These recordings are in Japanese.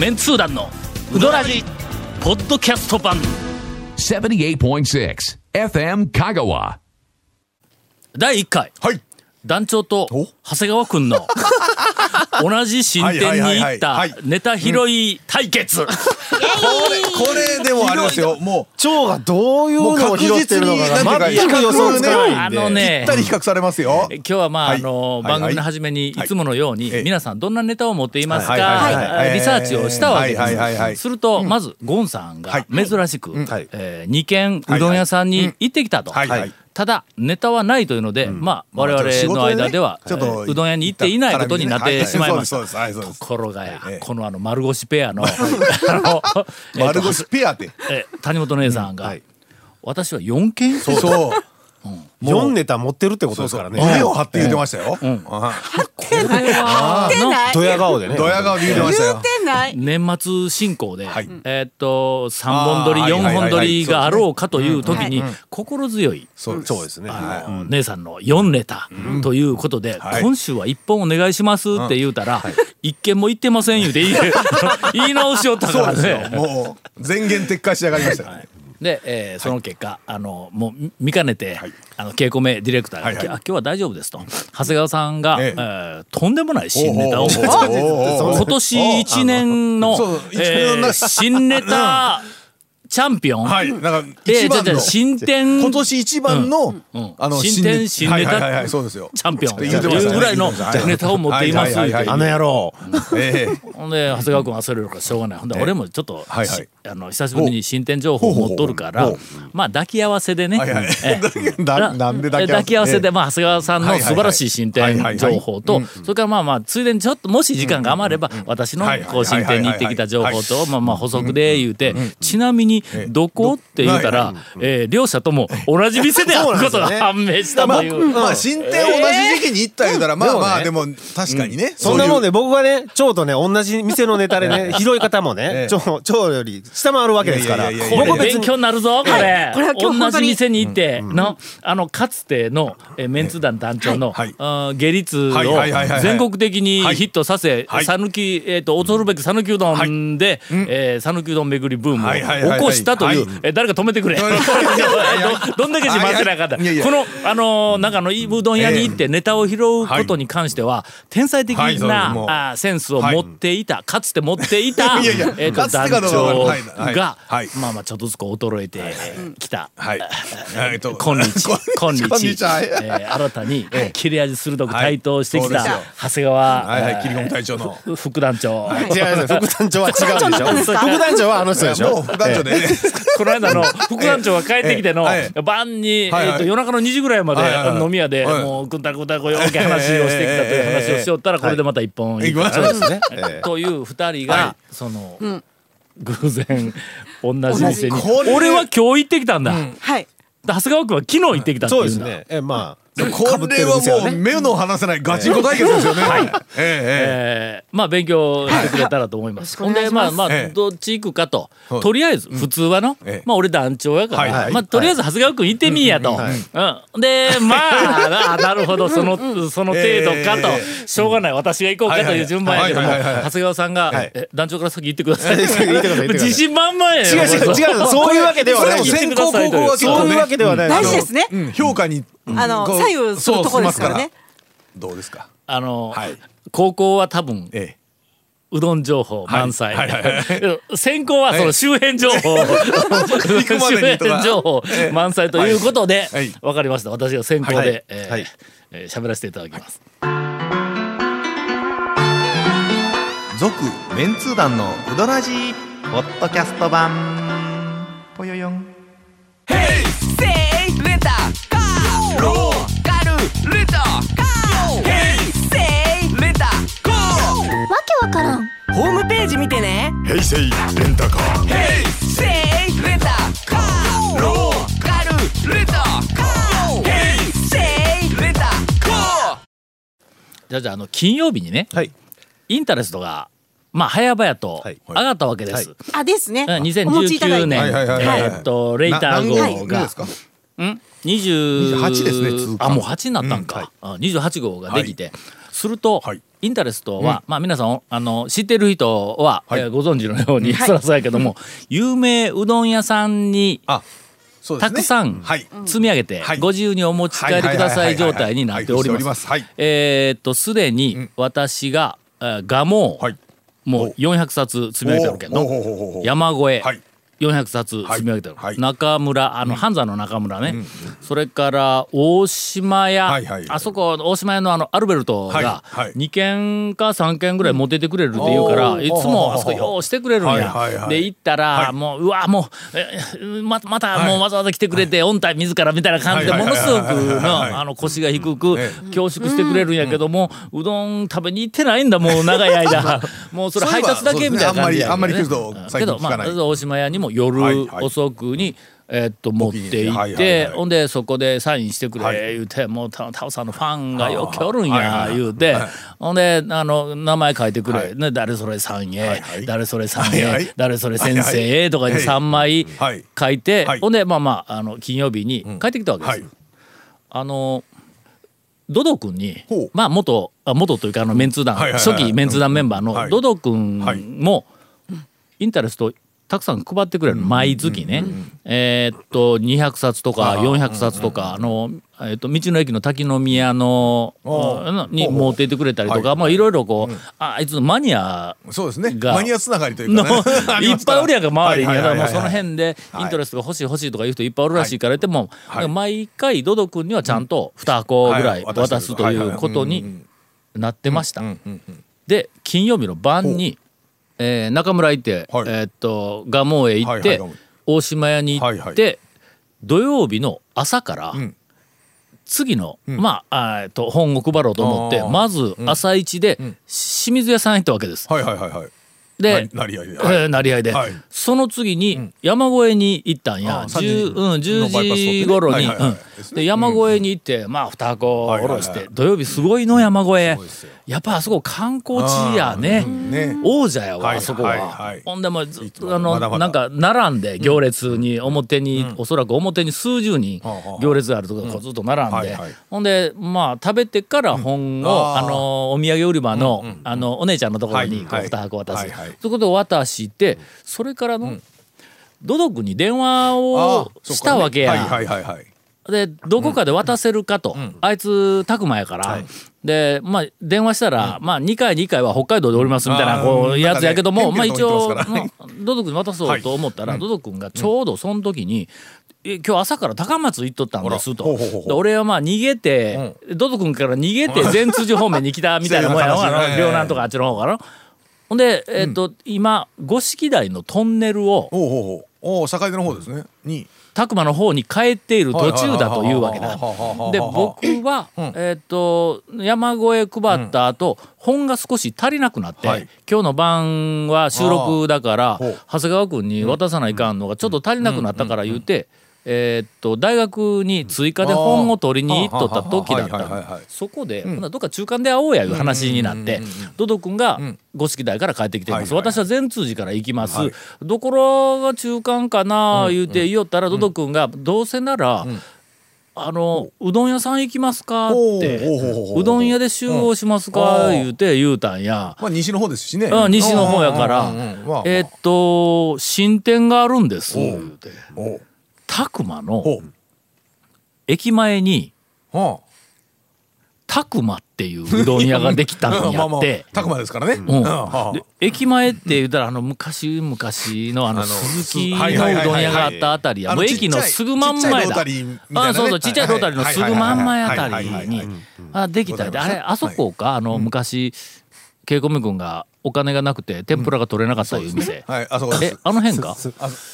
メンツー団のウドラジポッドキャスト版78.6 FM Kagawa. 第1回はい。団長と長谷川君の 同じ新店に行ったはいネタ拾い対決、これ、これでもあれですよ。も蝶がどういうのを拾ってるのかが全く予想つかないんで。あのう、ね。ぴったり比較されますよ。今日はまあ、はい。あのはい番組の初めにい。つものように、ええ。皆さんどんなネタを持っていますか、リサーチをしたわけです、すると、まずゴンさんがはい。珍しく、はい。え2軒うどん屋さんに行ってきたと。ただネタはないというので、まあ我々の間では、ちょっとねうどん屋に行っていないことになってしまいました。はい。そうですそうですはいそうです。ところがや、ええ。このあの丸腰ペアの、丸腰ペアって。えー谷本姉さんが、はい。私は4件そう。そう。4ネタ持ってるってことですからね。胸を張って言ってましたよ。あドヤ顔でね。ドヤ顔で言ってましたよ。てない。年末進行で、はい。えーっと3本撮りあー4本撮りがあろうかという時にはい。心強いそうです。ね。姉さんの4ネタということで、はい。今週は1本お願いしますって言うたら、一件も言ってません言うて言い 言い直しよったからそうですよ。ね。もう、全言撤回しやがりましたよね。で、えーその結果、あのもう見見かねて、あの稽古目ディレクターが、はいはい。あ今日は大丈夫ですと。長谷川さんが、ええ。えーとんでもない新ネタを今年一年のえー新ネタチャンピオン、はい。なんか、一番の、新店今年一番のん、あの、新店新ネタはいはいはい、そうですよ。チャンピオン。というぐらいのネタを持っています。はいはいはいはいあの野郎。ええ。ほんで長谷川君はそれるからしょうがない。ほんで俺もちょっと、はいはい。しあの久しぶりに新店情報を持っとるからまあ抱き合わせでね、抱き合わせ？で、まあ、長谷川さんの素晴らしい新店情報とそれからまあまあついでにちょっともし時間が余れば私のこう新店に行ってきた情報とまあまあ補足で言うてちなみにどこ？って言うたらえー両者とも同じ店であることが判明したまあ、という。まあ、新店同じ時期に行った言うたら、まあまあ、でも、確かにね。そんなもんで。で僕がね、蝶とね、同じ店のネタでね、拾い方もね、蝶、蝶より下回るわけですから。僕別に勉強になるぞこれ,、同じ店に行っての、あのかつてのえメンツ団団長の、はい。下律はいを全国的にはい。ヒットさせはい。讃岐えっと恐るべき讃岐うどんでえー讃岐うどん巡りブームを起こしたというはい。え誰か止めてくれ。どどんだけ自慢せなあかったこのあのーなんかあのうどん屋に行ってネタを拾うことに関しては天才的なあーセンスを持っていたかつて持っていたえーとかつて団長がはい。まあまあちょっとずつこう衰えてきた。今日。今日。えー新たに切れ味鋭く台頭してきた長谷川はいはい、切り込み隊長の。えー副団長。違います。副団長は違うんでしょ副団長はあの人でしょ副団長でね。この間の副団長が帰ってきてのええ。晩にえはいはい。ーと夜中の2時ぐらいまではいはいはい。飲み屋ではい。もうくんたらくんたらこういう大きい話をしてきたという話をしよったらこれでまた一本いいか行きましょうらですね。という二人がはその偶然同じ店に俺は今日行ってきたんだ。はい。長谷川君は昨日行ってきたっていうんだ。そうですね。え、まあ、これはもう目の離せないガチンコ対決ですよね。はい。えええーまあ勉強してくれたらと思います。ほんでまあまあええ。どっち行くかと。はいとりあえず普通はのええ。まあ俺団長やから。まあとりあえず長谷川君行ってみいやと。うん。でまあ あなるほど。そのその程度かと。えしょうがない。私が行こうかという順番やけども。長谷川さんがえ団長から先 行ってください。自信満々やよ。違う違う違う、そういうわけではない。そういうわけではない。大事ですね。うん。評価にあの左右するところですから。ねどうですか？あのはい。高校は多分ええ。うどん情報満載、はいはいはい。先行はその周辺情報、周辺情報満載ということで、わはい。かりました。私が先行で、はい。えーはい。えー喋らせていただきます。続メンツー団のウドラジーポッドキャスト版じゃあじゃああの金曜日にねはい。インタレストがまあ早々とはい。上がったわけです、はあですね。うんお持ちいただい2019て年、はいはいはいはいえーっとレイター号が。ん？20 28ですね通過。あもう8になったんか、あ28号ができて、すると、はい。インタレストは、まあ皆さんあの知ってる人は、えーご存知のように、そらそうやけども、有名うどん屋さんにたくさんはい。積み上げて、はい。ご自由にお持ち帰りください状態になっております。はい。えーっとすでに私が、えー、ガモはい。もう400冊積み上げてるけど山越え、はい400冊積み上げてる、はい。中村あの半山の中村ね、それから大島屋、はいはいあそこ大島屋のあのアルベルトがはい。はい。2軒か3軒ぐらい持ってってくれるって言うから、おーいつもあそこようしてくれるんや、はいはいはい。で行ったら、はい。もううわもうえままたはい。もうわざわざ来てくれて、御体自らみたいな感じでものすごくのあの腰が低くえ恐縮してくれるんやけども、うどん食べに行ってないんだもう長い間。もうそれ配達だけみたいな感じやそういえばあんまりあんまり来るとうん。最けどまあ近聞かない。大島屋にも夜遅くに、えーっと持って行ってはいほんでそこでサインしてくはいれ言うてもうタタオさんのファンがよくおるんや言うて。はい。ほんであの名前書いてくはい。れね誰それさんへ誰それさんへ誰それ先生へとかではい。3枚はい。書いてはい。ほんでまあまああの金曜日に帰ってきたわけですはい。あのドド君にまあ元あ元というかあのメンツー団初期メンツー団メンバーのはい。ドド君はい。もインタレストたくさん配ってくれる。毎月ね。えーっと200冊とか400冊とかあのえーっと道の駅の滝宮のおうあに持っていってくれたりとはい。かまあいろいろこうああいつのマニアそうですね。がマニアつながりというの かいっぱいおるやんか周りにだからもうその辺でイントレストが欲しい欲しいとかいう人いっぱいおるらしいから言っても、はい毎回ドド君にはちゃんと2箱ぐらい渡すということになってました。で金曜日の晩に、えー中村行って、はい。えーっと蒲生へ行って、はいはい大島屋に行って、はいは土曜日の朝から、ん。次の、まああーえっと本を配ろうと思ってまず朝一で清水屋さん行ったわけです。はいはいはいはいで、なり合いで。えーなり合いで、はい。その次に山越えに行ったんや、あ10 30うん、10のバイパス通ってね。時頃に、で山越えに行って、まあ2箱下ろして、土曜日すごいの山越え。やっぱあそこ観光地やね。ね。王者やわ、はいあそこは、はいはい。ほんでもうずっとあのなんか並んで行列に表に、おそらく表に数十人行列があるとこずっと並んで、はいはい。ほんでまあ食べてから本を、あのお土産売り場の,、あのお姉ちゃんのところにこうはい。2箱渡す、はいはいそこで渡してそれからの、ドド君に電話あをーしたわけや。はいはいはいはい。でどこかで渡せるかと、あいつ拓磨やから、でまあ電話したら、まあ2回2回は北海道でおりますみたいなこうやつやけども、県まあ一応、県警のとこ行ってまあドド君に渡そうと思ったら、ドド君がちょうどその時に。え今日朝から高松行っとったんですと。俺はまあ逃げて、ドド君から逃げて善通寺方面に来たみたいなもんやろ？両南とかあっちの方からほんで、えっと今五色台のトンネルをおおう坂出の方ですね。に。拓磨の方に帰っている途中だというわけだ。で僕は、えっと山越え配った後、本が少し足りなくなって、はい。今日の晩は収録だから長谷川君に渡さないかんのがちょっと足りなくなったから言うて。えーっと大学に追加で本を取りに行っとった時だったそこで、ほんどっか中間で会おうやいう話になってドド君が五色台から帰ってきています、私は善通寺から行きます、はいどころが中間かな言うて言おったらドド君がどうせなら、あのうどん屋さん行きますかっておうどん屋で集合しますかうん。言うて言うたんや。まあ西の方ですしね。あ西の方やから。えーっと新店があるんです。言う。て拓磨のほ駅前に拓磨っていううどん屋ができたんあやって。たくまですからね。うん。駅前って言ったらあの昔昔のあの鈴木のうどん屋があったあたりや。もう駅のすぐ真ん前だ。あそうそうちっちゃいロータリーのすぐ真ん前あたりにはいあできたで。あれあそこか？あの昔稽古目君がお金がなくて天ぷらが取れなかったいう店。はいあそこでえすあの辺か？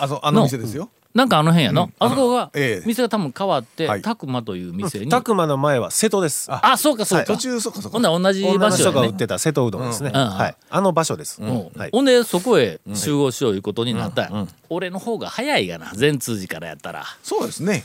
あそあの店ですよなんかあの辺やの、うん。あそこがええ。店が多分変わってはい。拓磨という店に、拓磨の前は瀬戸です。あそうかそうか、途中そこそこ。ほんなら同じ場所が売ってた瀬戸うどんですね、あの場所です、ほんでそこへ集合しよういうことになった俺の方が早いがな善通寺からやったら。そうですね。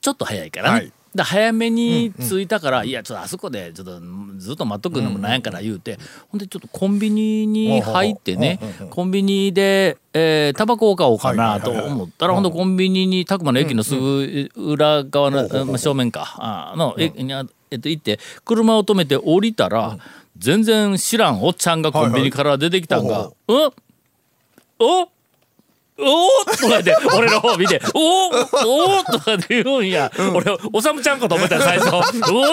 ちょっと早いからね、はいで早めに着いたから、いやちょっとあそこでちょっとずっと待っとくのもなんやから言うて、ほんでちょっとコンビニに入ってね、コンビニで、えー、タバコを買おうかなと思ったら、ほんでコンビニに拓磨の駅のすぐ裏側の、まあ正面かあの駅にあえっと行って車を止めて降りたら、全然知らんおっちゃんがコンビニから出てきたんが「うん。おおおとか言って俺の方見て「おおおおとかって言うんや、俺おさむちゃんかと思ったよ最初「おお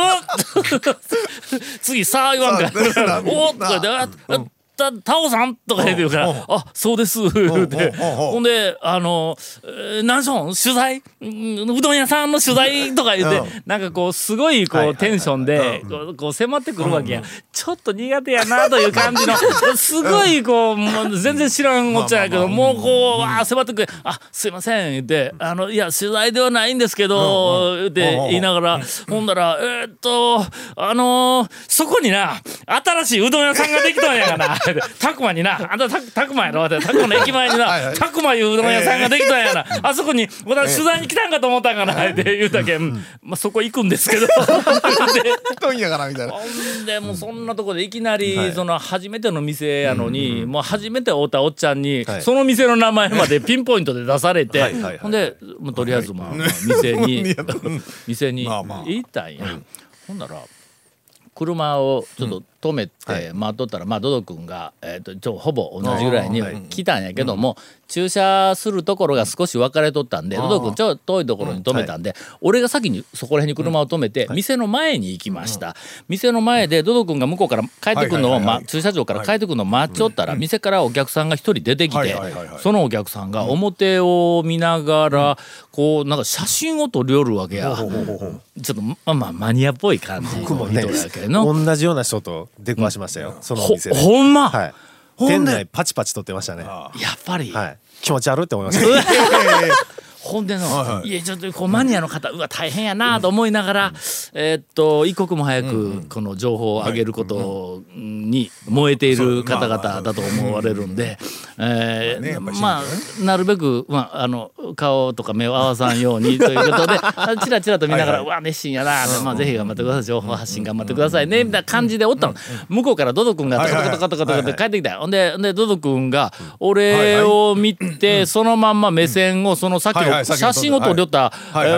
次さあ言わんか「おおとか言ったタオさんとか言って言うから「あそうです」ほんであの「えー何しょん？取材？うどん屋さんの取材」とか言ってなんかこうすごいこうテンションでこうこう迫ってくるわけや。ちょっと苦手やなという感じのすごいこうもう全然知らんおっちゃんやけどもうこうわー迫ってくる「あすいません」言って「あのいや取材ではないんですけど」言って言いながらほんだら「えーっとあのーそこにな新しいうどん屋さんができたんやがな」たくまになあんたたたくまやろたくまの駅前になたくまいううどん屋さんができたんやな。あそこに私取材に来たんかと思ったんかなって言うたけんまあそこ行くんですけど。で問やからみたいな。ほんでもうそんなとこでいきなりその初めての店やのにもう初めて会うたおっちゃんにはい。その店の名前までピンポイントで出されてほんでもうとりあえず まあまあ店に店に行ったんや。ほんなら車をちょっと止めて待っとったらまあドド君がえーとちょほぼ同じぐらいに来たんやけども駐車するところが少し分かれとったんでドド君ちょっと遠いところに止めたんで俺が先にそこら辺に車を止めて店の前に行きました。店の前でドド君が向こうから帰ってくるのをま駐車場から帰ってくるのを待っちょったら店からお客さんが一人出てきてそのお客さんが表を見ながらこうなんか写真を撮りよるわけやちょっとまあまあマニアっぽい感じの人やけの。同じような人と出くわしましたよ、そのおほ店で。ほんま、はい店内パチパチ撮ってましたね。はやっぱり、い。気持ち悪いって思いました ほんでの、はいやちょっとこうマニアの方うわ大変やなと思いながら、えーっと一刻も早くこの情報を上げることに燃えている方々だと思われるんで、えまあなるべく、まあ、あの顔とか目を合わさんようにということで あチラチラと見ながら「うわ熱心やな」まあ、ぜひ頑張ってください情報発信頑張ってくださいねみたいな感じでおったの。向こうからドド君がトカトカトカトカって帰ってきたよほんででドド君が俺を見てそのまんま目線をそのさっきの写真を撮りよった。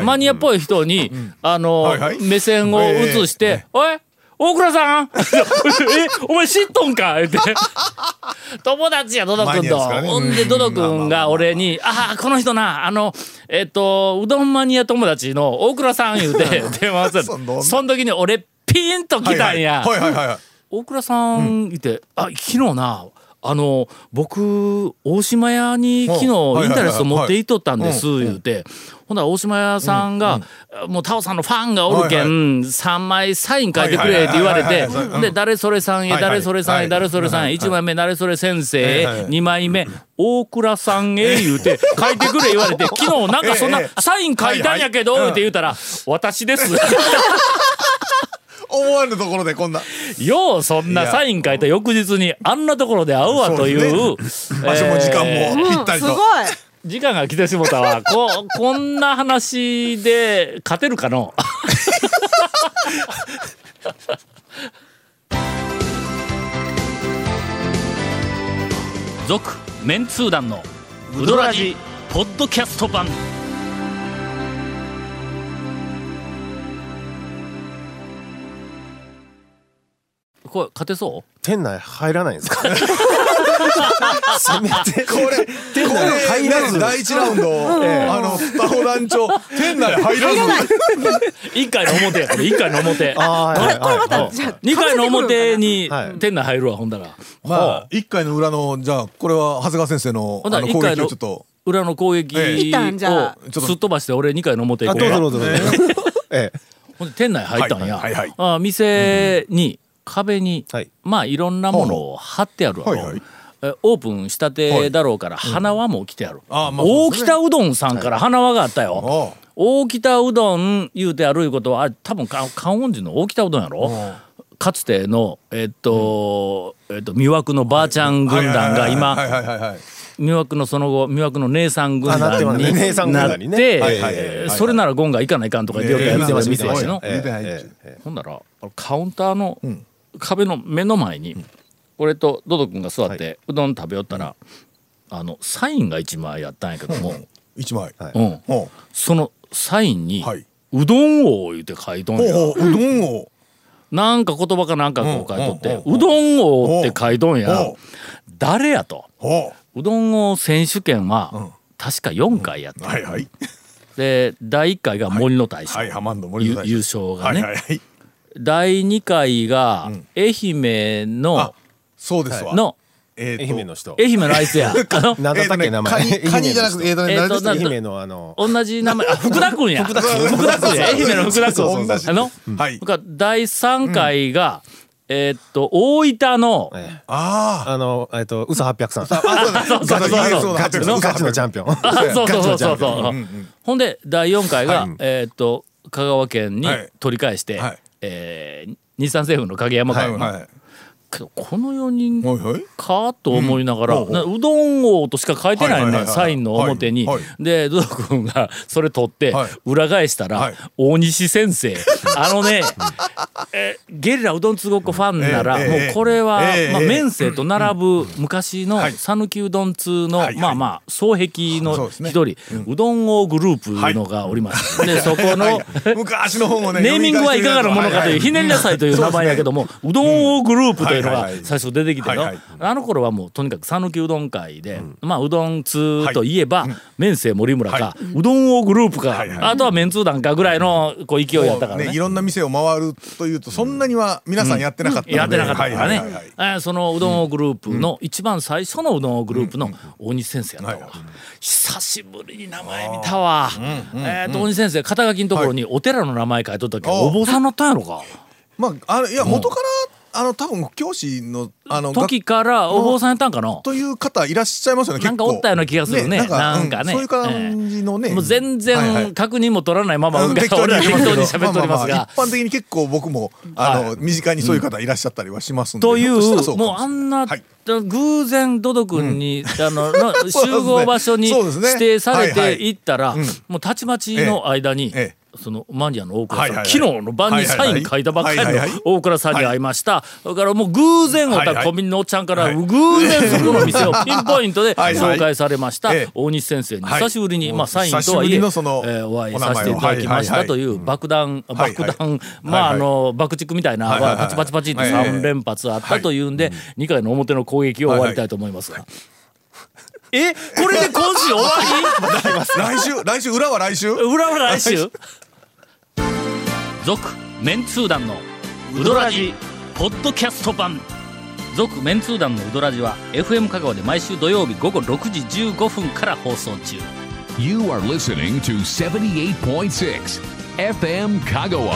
マニアっぽい人にあのはいはい。目線を移して「おい大倉さん。えお前知っとんか?」言って。友達やドド君と、ほんでドド君が俺に「ああこの人なあのえっとうどんマニア友達の大倉さん」言うて電話をする。その時に俺ピンと来たんや。はいはい。はいはい。大倉さんいて、あ昨日なあの僕大島屋に昨日イはいンタレスト持っていっとったんですはい。言うて。ほんなら大島屋さんが、もうタオさんのファンがおるけはいん、3枚サイン書いてくれって言われてで誰それさんへ誰それさんへはい。誰それさんへ1枚目誰それ先生へはいはい2枚目大倉さんへ言うて書いてくれ言われて昨日なんかそんなええ。サイン書いたんやけどって言うたら私です。思わぬところでこんな。ようそんなサイン書いた翌日にあんなところで会うわという場所も時間えーもぴったりと。時間が来てしもたわ。ここんな話で勝てるかの？続メンツー団のウドラジポッドキャスト版これ勝てそう？店内入らないんですか？せめてこれ、店内入らず。第一ラウンド、あの、双子団長、店内入らず。一回の表やこれ一回の表。あーはいはい。はいじゃあ二回の表にはい。店内入るわほんだら。まあ、一回の裏の、じゃあ、これは長谷川先生の、あの攻撃をちょっと。裏の攻撃をすっ飛ばして俺二回の表行あこうどうぞどうぞどうぞ。ええ。ほんで店内入ったんや、はいはいはいあ店に壁に、はい。まあいろんなものを貼ってあるわ、はい。はい。えオープンしたてだろうから花輪も来てある、あまあ大北うどんさんから花輪があったよ、あ大北うどん言うてあるいうことはあ多分か観音寺の大北うどんやろ？かつてのえっと、えっと魅惑のばあちゃん軍団が今はいはいはいはい。魅惑のその後魅惑の姉さん軍団になってそれならゴンが行かないかんとか言ってよくやってた店やしの。ええええええほんならカウンターの壁の目の前に俺とドド君が座ってうどん食べよったらあのサインが一枚やったんやけども。一枚。はい。うん。ほそのサインにはい「うどん王」言うて書いとんや。うどんを。なんか言葉かなんかこう書いとって、うどん王って書いとんや。誰やと。ほう。どん王選手権は、確か4回やってう。はいはい。で、第1回が森の大将。はい、ハマンド森ゆの大将。優勝がはいね。第2回が、愛媛のあ、そうですわ。の、え愛媛の人。愛媛のあいつや。あの、なんだったっけ名前。カニ、カニじゃなくて、えっとね、えーと愛媛のあの。同じ名前、あ、福田君や。福田君。福田君や。愛媛の福田君。あの、はい。第3回が、えーっと、大分の、ええああのえっと嘘800さん。あ。あ、そうだ。そうそうそう。ガチのガチのチャンピオン。あそうそうそうそう。そう。うんうんほんで、第4回が、はい。えーっと、香川県にはい。取り返して、はいえー日産政府の影山はい、はい。けどこの4人。かと思いながら、うどん王としか書いてないね、サインの表に。で、ドド君がそれ取って、はい。裏返したら、はい。大西先生。あのね、えゲリラうどんつごっこファンなら、もうこれは、まあ、面生と並ぶ昔のはい。讃岐うどん通の、まあまあ、双璧の一人、うどん王グループのがおります。で、そこの、昔の。ネーミングはいかがなものかという、ひねりな。さいという名前やけども、うどん王グループといういはいはい。最初出てきてのあの頃はもうとにかく讃岐うどん会で、まあうどん通といえば、麺生森村か、うどん王グループかあとは麺通団かぐらいのこう勢いやったからね、いね。ろんな店を回るというとそんなには皆さんやってなかったやってなかったからねそのうどん王グループの一番最初のうどん王グループの大西先生やったわ。久しぶりに名前見たわ。えーと大西先生肩書きのところにお寺の名前書いとったけ？ど、あお坊さんになったんやろか？まああのいや元から、あの多分教師のあの時からお坊さんやったんかな？という方いらっしゃいますよね。なんかおったような気がするね。なんかね。うんそういう感じのね。もう全然確認も取らないまま、適当に喋っておりますが。一般的に結構僕もあの、はい。身近にそういう方いらっしゃったりはしますんで。というもうあんな、はい。偶然ドド君に、あの 集合場所に指定されてはいったら、うん。もうたちまちの間に、ええそのマニアの大倉さん、はいはいはい。昨日の晩にサイン書いたばっかりのはいはいはい。大倉さんに会いました、だからもう偶然おったはいはい。コンビニのおっちゃんから、はい偶然そこの店をピンポイントではいはい。紹介されました。ええ。大西先生に。はい。久しぶりに、まあ、サインとはいええーお会いさせていただきました。はいはいはい。という爆弾、はいはい。爆弾、まああはいの爆竹みたいな、はいはいはい。パチパチパチってはいはいはい3連発あったというんで、2回の表の攻撃を終わりたいと思いますが。えこれで今週終わ 来週来週裏は来週？り裏は来週？続メンツー団のウドラジポッドキャスト版。続メンツー団のウドラジは FM 香川で毎週土曜日午後6時15分から放送中。You are listening to 78.6 FM Kagawa.